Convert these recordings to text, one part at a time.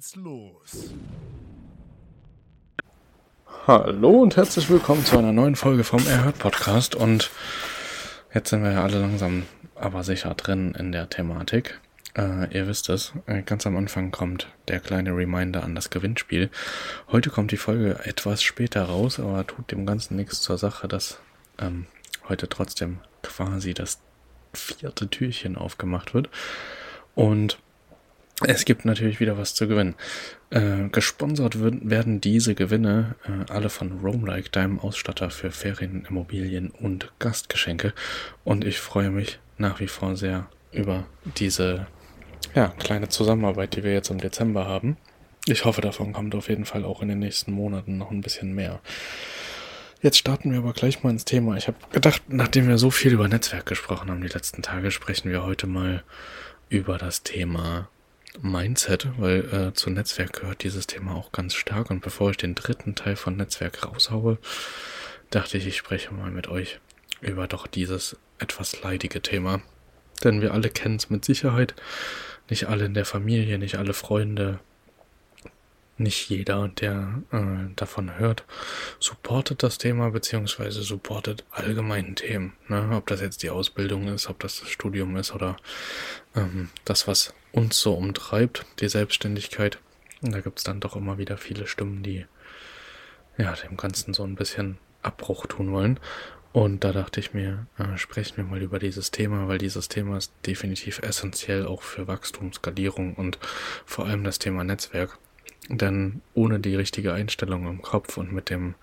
geht's los. Hallo und herzlich willkommen zu einer neuen Folge vom Erhört Podcast. Und jetzt sind wir ja alle langsam aber sicher drin in der Thematik. Äh, ihr wisst es, äh, ganz am Anfang kommt der kleine Reminder an das Gewinnspiel. Heute kommt die Folge etwas später raus, aber tut dem Ganzen nichts zur Sache, dass ähm, heute trotzdem quasi das vierte Türchen aufgemacht wird. Und es gibt natürlich wieder was zu gewinnen. Äh, gesponsert werden diese Gewinne äh, alle von Roamlike, deinem Ausstatter für Ferienimmobilien und Gastgeschenke. Und ich freue mich nach wie vor sehr über diese ja, kleine Zusammenarbeit, die wir jetzt im Dezember haben. Ich hoffe, davon kommt auf jeden Fall auch in den nächsten Monaten noch ein bisschen mehr. Jetzt starten wir aber gleich mal ins Thema. Ich habe gedacht, nachdem wir so viel über Netzwerk gesprochen haben die letzten Tage, sprechen wir heute mal über das Thema Mindset, weil äh, zu Netzwerk gehört dieses Thema auch ganz stark. Und bevor ich den dritten Teil von Netzwerk raushaue, dachte ich, ich spreche mal mit euch über doch dieses etwas leidige Thema. Denn wir alle kennen es mit Sicherheit. Nicht alle in der Familie, nicht alle Freunde, nicht jeder, der äh, davon hört, supportet das Thema beziehungsweise supportet allgemeinen Themen. Ne? Ob das jetzt die Ausbildung ist, ob das das Studium ist oder ähm, das, was uns so umtreibt, die Selbstständigkeit. Und da gibt es dann doch immer wieder viele Stimmen, die ja dem Ganzen so ein bisschen Abbruch tun wollen. Und da dachte ich mir, äh, sprechen wir mal über dieses Thema, weil dieses Thema ist definitiv essentiell auch für Wachstum, Skalierung und vor allem das Thema Netzwerk. Denn ohne die richtige Einstellung im Kopf und mit dem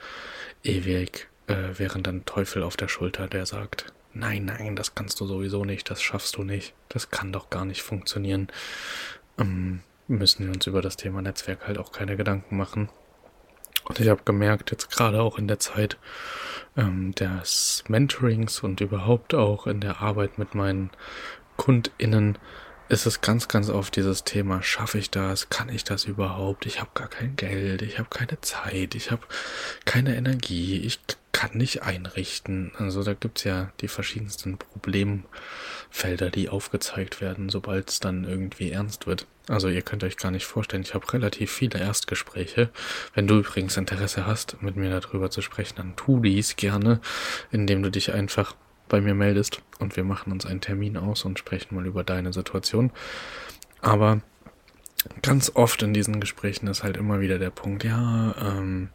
ewig äh, währenden Teufel auf der Schulter, der sagt, nein, nein, das kannst du sowieso nicht, das schaffst du nicht, das kann doch gar nicht funktionieren, ähm, müssen wir uns über das Thema Netzwerk halt auch keine Gedanken machen. Und ich habe gemerkt, jetzt gerade auch in der Zeit ähm, des Mentorings und überhaupt auch in der Arbeit mit meinen KundInnen, ist es ganz, ganz oft dieses Thema, schaffe ich das, kann ich das überhaupt, ich habe gar kein Geld, ich habe keine Zeit, ich habe keine Energie, ich kann nicht einrichten. Also da gibt's ja die verschiedensten Problemfelder, die aufgezeigt werden, sobald es dann irgendwie ernst wird. Also ihr könnt euch gar nicht vorstellen, ich habe relativ viele Erstgespräche. Wenn du übrigens Interesse hast, mit mir darüber zu sprechen, dann tu dies gerne, indem du dich einfach bei mir meldest und wir machen uns einen Termin aus und sprechen mal über deine Situation. Aber ganz oft in diesen Gesprächen ist halt immer wieder der Punkt, ja, ähm,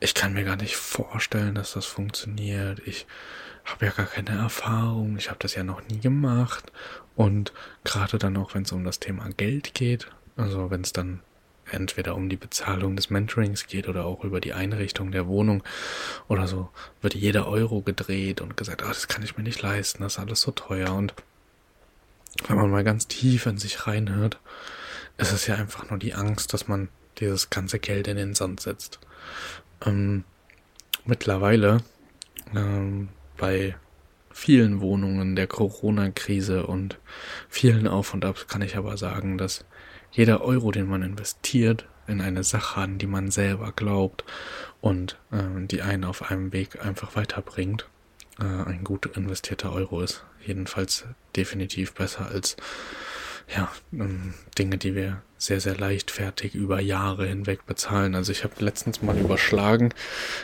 ich kann mir gar nicht vorstellen, dass das funktioniert. Ich habe ja gar keine Erfahrung, ich habe das ja noch nie gemacht. Und gerade dann auch, wenn es um das Thema Geld geht, also wenn es dann entweder um die Bezahlung des Mentorings geht oder auch über die Einrichtung der Wohnung oder so, wird jeder Euro gedreht und gesagt, ah, das kann ich mir nicht leisten, das ist alles so teuer. Und wenn man mal ganz tief in sich reinhört, ist es ja einfach nur die Angst, dass man dieses ganze Geld in den Sand setzt. Ähm, mittlerweile ähm, bei vielen Wohnungen der Corona-Krise und vielen Auf und Abs kann ich aber sagen, dass jeder Euro, den man investiert in eine Sache, an die man selber glaubt und äh, die einen auf einem Weg einfach weiterbringt, äh, ein gut investierter Euro ist. Jedenfalls definitiv besser als ja, ähm, Dinge, die wir sehr, sehr leichtfertig über Jahre hinweg bezahlen. Also ich habe letztens mal überschlagen,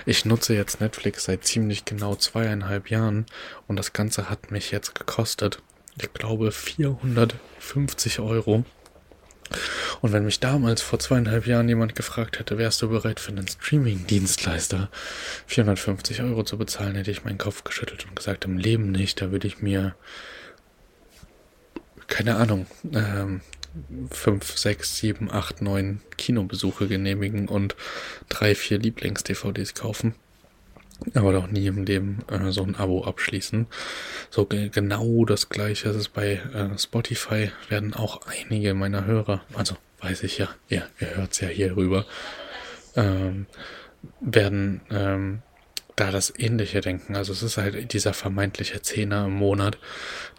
ich nutze jetzt Netflix seit ziemlich genau zweieinhalb Jahren und das Ganze hat mich jetzt gekostet, ich glaube, 450 Euro. Und wenn mich damals vor zweieinhalb Jahren jemand gefragt hätte, wärst du bereit für einen Streaming-Dienstleister 450 Euro zu bezahlen, hätte ich meinen Kopf geschüttelt und gesagt, im Leben nicht, da würde ich mir keine Ahnung, ähm, fünf, sechs, sieben, acht, neun Kinobesuche genehmigen und drei, vier Lieblings-DVDs kaufen. Aber doch nie im Leben äh, so ein Abo abschließen. So ge genau das gleiche ist es bei äh, Spotify, werden auch einige meiner Hörer, also weiß ich ja, ja ihr hört's ja hier rüber, ähm, werden ähm, da das Ähnliche denken. Also es ist halt dieser vermeintliche Zehner im Monat,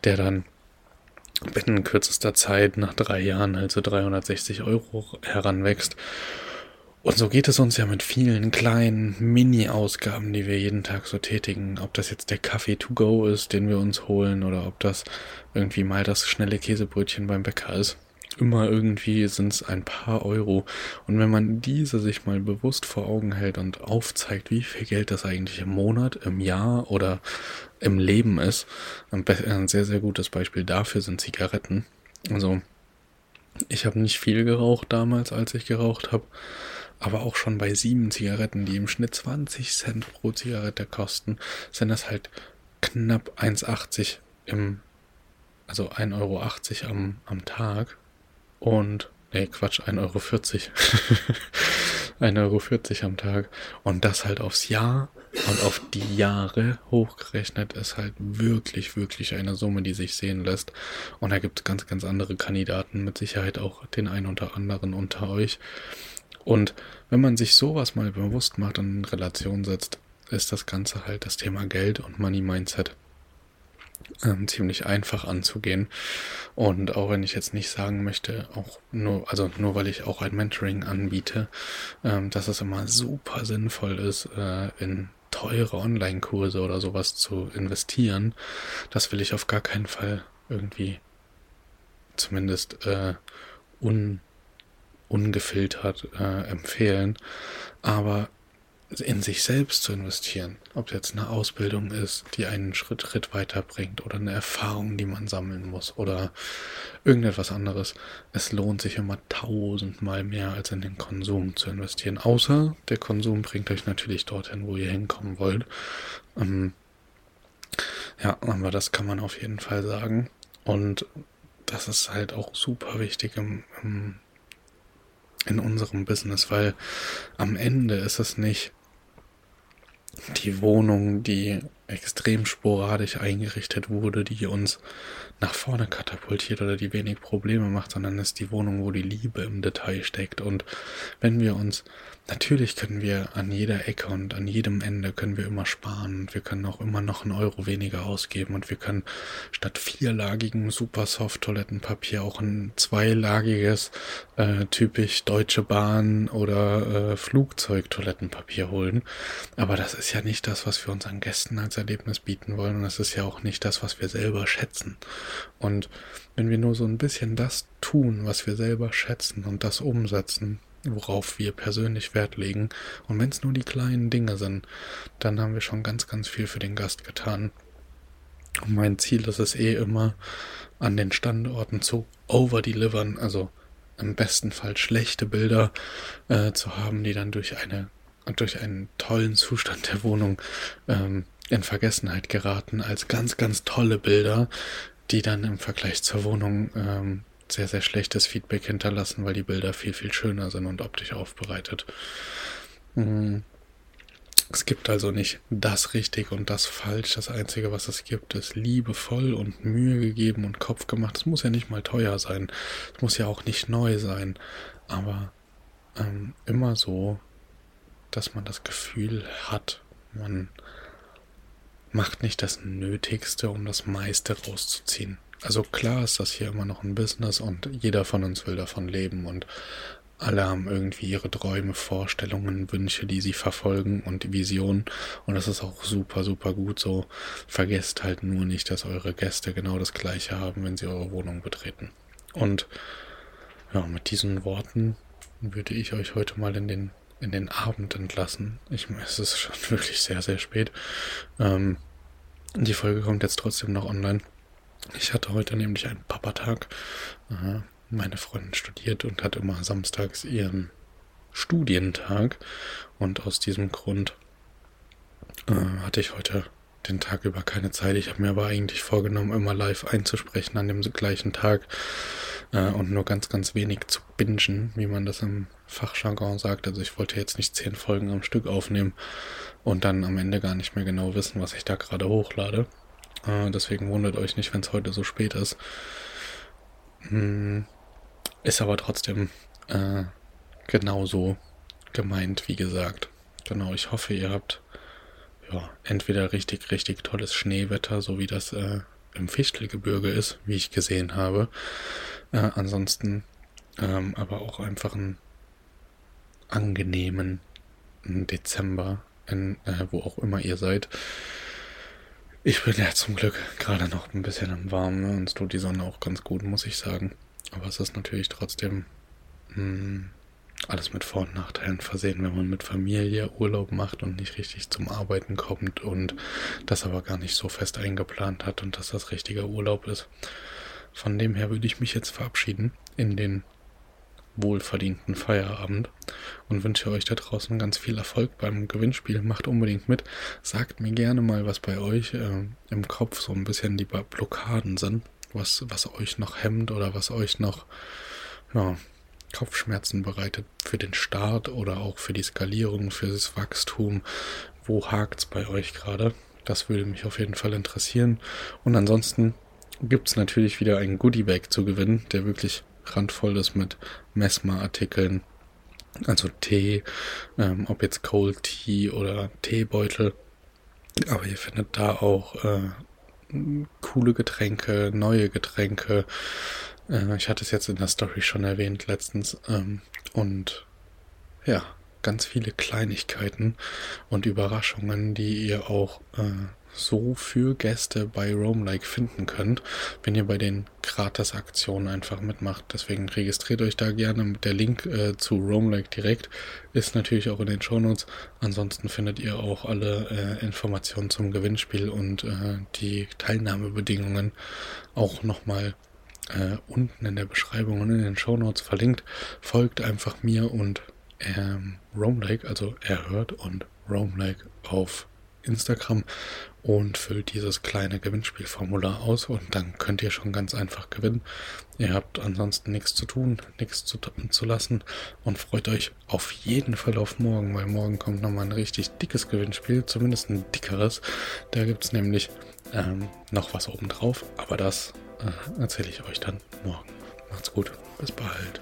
der dann binnen kürzester Zeit nach drei Jahren also 360 Euro heranwächst. Und so geht es uns ja mit vielen kleinen Mini-Ausgaben, die wir jeden Tag so tätigen. Ob das jetzt der Kaffee to go ist, den wir uns holen, oder ob das irgendwie mal das schnelle Käsebrötchen beim Bäcker ist. Immer irgendwie sind es ein paar Euro. Und wenn man diese sich mal bewusst vor Augen hält und aufzeigt, wie viel Geld das eigentlich im Monat, im Jahr oder im Leben ist, ein sehr, sehr gutes Beispiel dafür sind Zigaretten. Also, ich habe nicht viel geraucht damals, als ich geraucht habe. Aber auch schon bei sieben Zigaretten, die im Schnitt 20 Cent pro Zigarette kosten, sind das halt knapp 1,80 im, also 1,80 Euro am, am Tag. Und, nee, Quatsch, 1,40 Euro. 1,40 Euro am Tag. Und das halt aufs Jahr und auf die Jahre hochgerechnet ist halt wirklich, wirklich eine Summe, die sich sehen lässt. Und da gibt es ganz, ganz andere Kandidaten, mit Sicherheit auch den einen oder anderen unter euch. Und wenn man sich sowas mal bewusst macht und in Relation setzt, ist das Ganze halt das Thema Geld und Money Mindset ähm, ziemlich einfach anzugehen. Und auch wenn ich jetzt nicht sagen möchte, auch nur, also nur weil ich auch ein Mentoring anbiete, ähm, dass es immer super sinnvoll ist, äh, in teure Online-Kurse oder sowas zu investieren, das will ich auf gar keinen Fall irgendwie zumindest äh, un, ungefiltert äh, empfehlen. Aber in sich selbst zu investieren, ob jetzt eine Ausbildung ist, die einen Schritt, Schritt weiterbringt oder eine Erfahrung, die man sammeln muss oder irgendetwas anderes. Es lohnt sich immer tausendmal mehr als in den Konsum zu investieren. Außer der Konsum bringt euch natürlich dorthin, wo ihr hinkommen wollt. Ähm, ja, aber das kann man auf jeden Fall sagen. Und das ist halt auch super wichtig im, im in unserem Business, weil am Ende ist es nicht die Wohnung, die extrem sporadisch eingerichtet wurde, die uns nach vorne katapultiert oder die wenig Probleme macht, sondern ist die Wohnung, wo die Liebe im Detail steckt. Und wenn wir uns Natürlich können wir an jeder Ecke und an jedem Ende können wir immer sparen und wir können auch immer noch einen Euro weniger ausgeben und wir können statt vierlagigem Supersoft Toilettenpapier auch ein zweilagiges äh, typisch Deutsche Bahn oder äh, Flugzeug Toilettenpapier holen. Aber das ist ja nicht das, was wir unseren Gästen als Erlebnis bieten wollen und das ist ja auch nicht das, was wir selber schätzen. Und wenn wir nur so ein bisschen das tun, was wir selber schätzen und das umsetzen, worauf wir persönlich Wert legen. Und wenn es nur die kleinen Dinge sind, dann haben wir schon ganz, ganz viel für den Gast getan. Und mein Ziel ist es eh immer, an den Standorten zu overdelivern, also im besten Fall schlechte Bilder äh, zu haben, die dann durch eine durch einen tollen Zustand der Wohnung ähm, in Vergessenheit geraten, als ganz, ganz tolle Bilder, die dann im Vergleich zur Wohnung ähm, sehr, sehr schlechtes Feedback hinterlassen, weil die Bilder viel, viel schöner sind und optisch aufbereitet. Mhm. Es gibt also nicht das richtig und das falsch. Das Einzige, was es gibt, ist liebevoll und Mühe gegeben und Kopf gemacht. Es muss ja nicht mal teuer sein. Es muss ja auch nicht neu sein. Aber ähm, immer so, dass man das Gefühl hat, man macht nicht das Nötigste, um das meiste rauszuziehen. Also klar ist das hier immer noch ein Business und jeder von uns will davon leben und alle haben irgendwie ihre Träume, Vorstellungen, Wünsche, die sie verfolgen und Visionen. Und das ist auch super, super gut so. Vergesst halt nur nicht, dass eure Gäste genau das gleiche haben, wenn sie eure Wohnung betreten. Und ja, mit diesen Worten würde ich euch heute mal in den, in den Abend entlassen. Ich es ist schon wirklich sehr, sehr spät. Ähm, die Folge kommt jetzt trotzdem noch online. Ich hatte heute nämlich einen Papatag. Meine Freundin studiert und hat immer samstags ihren Studientag. Und aus diesem Grund äh, hatte ich heute den Tag über keine Zeit. Ich habe mir aber eigentlich vorgenommen, immer live einzusprechen an dem gleichen Tag äh, und nur ganz, ganz wenig zu bingen, wie man das im Fachjargon sagt. Also ich wollte jetzt nicht zehn Folgen am Stück aufnehmen und dann am Ende gar nicht mehr genau wissen, was ich da gerade hochlade. Äh, deswegen wundert euch nicht, wenn es heute so spät ist. Hm, ist aber trotzdem äh, genauso gemeint, wie gesagt. Genau, ich hoffe, ihr habt ja, entweder richtig, richtig tolles Schneewetter, so wie das äh, im Fichtelgebirge ist, wie ich gesehen habe. Äh, ansonsten ähm, aber auch einfach einen angenehmen Dezember, in, äh, wo auch immer ihr seid. Ich bin ja zum Glück gerade noch ein bisschen im Warmen ne? und es tut die Sonne auch ganz gut, muss ich sagen. aber es ist natürlich trotzdem mh, hm, alles mit Vor- und Nachteilen versehen, wenn man mit Familie Urlaub macht und nicht richtig zum Arbeiten kommt und das aber gar nicht so fest eingeplant hat und dass das richtiger Urlaub ist. Von dem her würde ich mich jetzt verabschieden in den wohlverdienten Feierabend und wünsche euch da draußen ganz viel Erfolg beim Gewinnspiel. Macht unbedingt mit. Sagt mir gerne mal, was bei euch äh, im Kopf so ein bisschen die Blockaden sind, was, was euch noch hemmt oder was euch noch ja, Kopfschmerzen bereitet für den Start oder auch für die Skalierung, für das Wachstum. Wo hakt es bei euch gerade? Das würde mich auf jeden Fall interessieren. Und ansonsten gibt es natürlich wieder einen Goodie-Bag zu gewinnen, der wirklich randvoll ist mit Messmer-Artikeln, also Tee, ähm, ob jetzt Cold Tea oder Teebeutel. Aber ihr findet da auch äh, coole Getränke, neue Getränke. Äh, ich hatte es jetzt in der Story schon erwähnt letztens. Ähm, und ja, ganz viele Kleinigkeiten und Überraschungen, die ihr auch äh, so für Gäste bei Roamlike finden könnt, wenn ihr bei den Gratis-Aktionen einfach mitmacht. Deswegen registriert euch da gerne. Der Link äh, zu Roamlike direkt ist natürlich auch in den Shownotes. Ansonsten findet ihr auch alle äh, Informationen zum Gewinnspiel und äh, die Teilnahmebedingungen auch nochmal äh, unten in der Beschreibung und in den Shownotes verlinkt. Folgt einfach mir und ähm, Roamlike, also erhört und Roamlike auf Instagram und füllt dieses kleine Gewinnspielformular aus und dann könnt ihr schon ganz einfach gewinnen. Ihr habt ansonsten nichts zu tun, nichts zu, zu lassen und freut euch auf jeden Fall auf morgen, weil morgen kommt nochmal ein richtig dickes Gewinnspiel, zumindest ein dickeres. Da gibt es nämlich ähm, noch was obendrauf, aber das äh, erzähle ich euch dann morgen. Macht's gut, bis bald.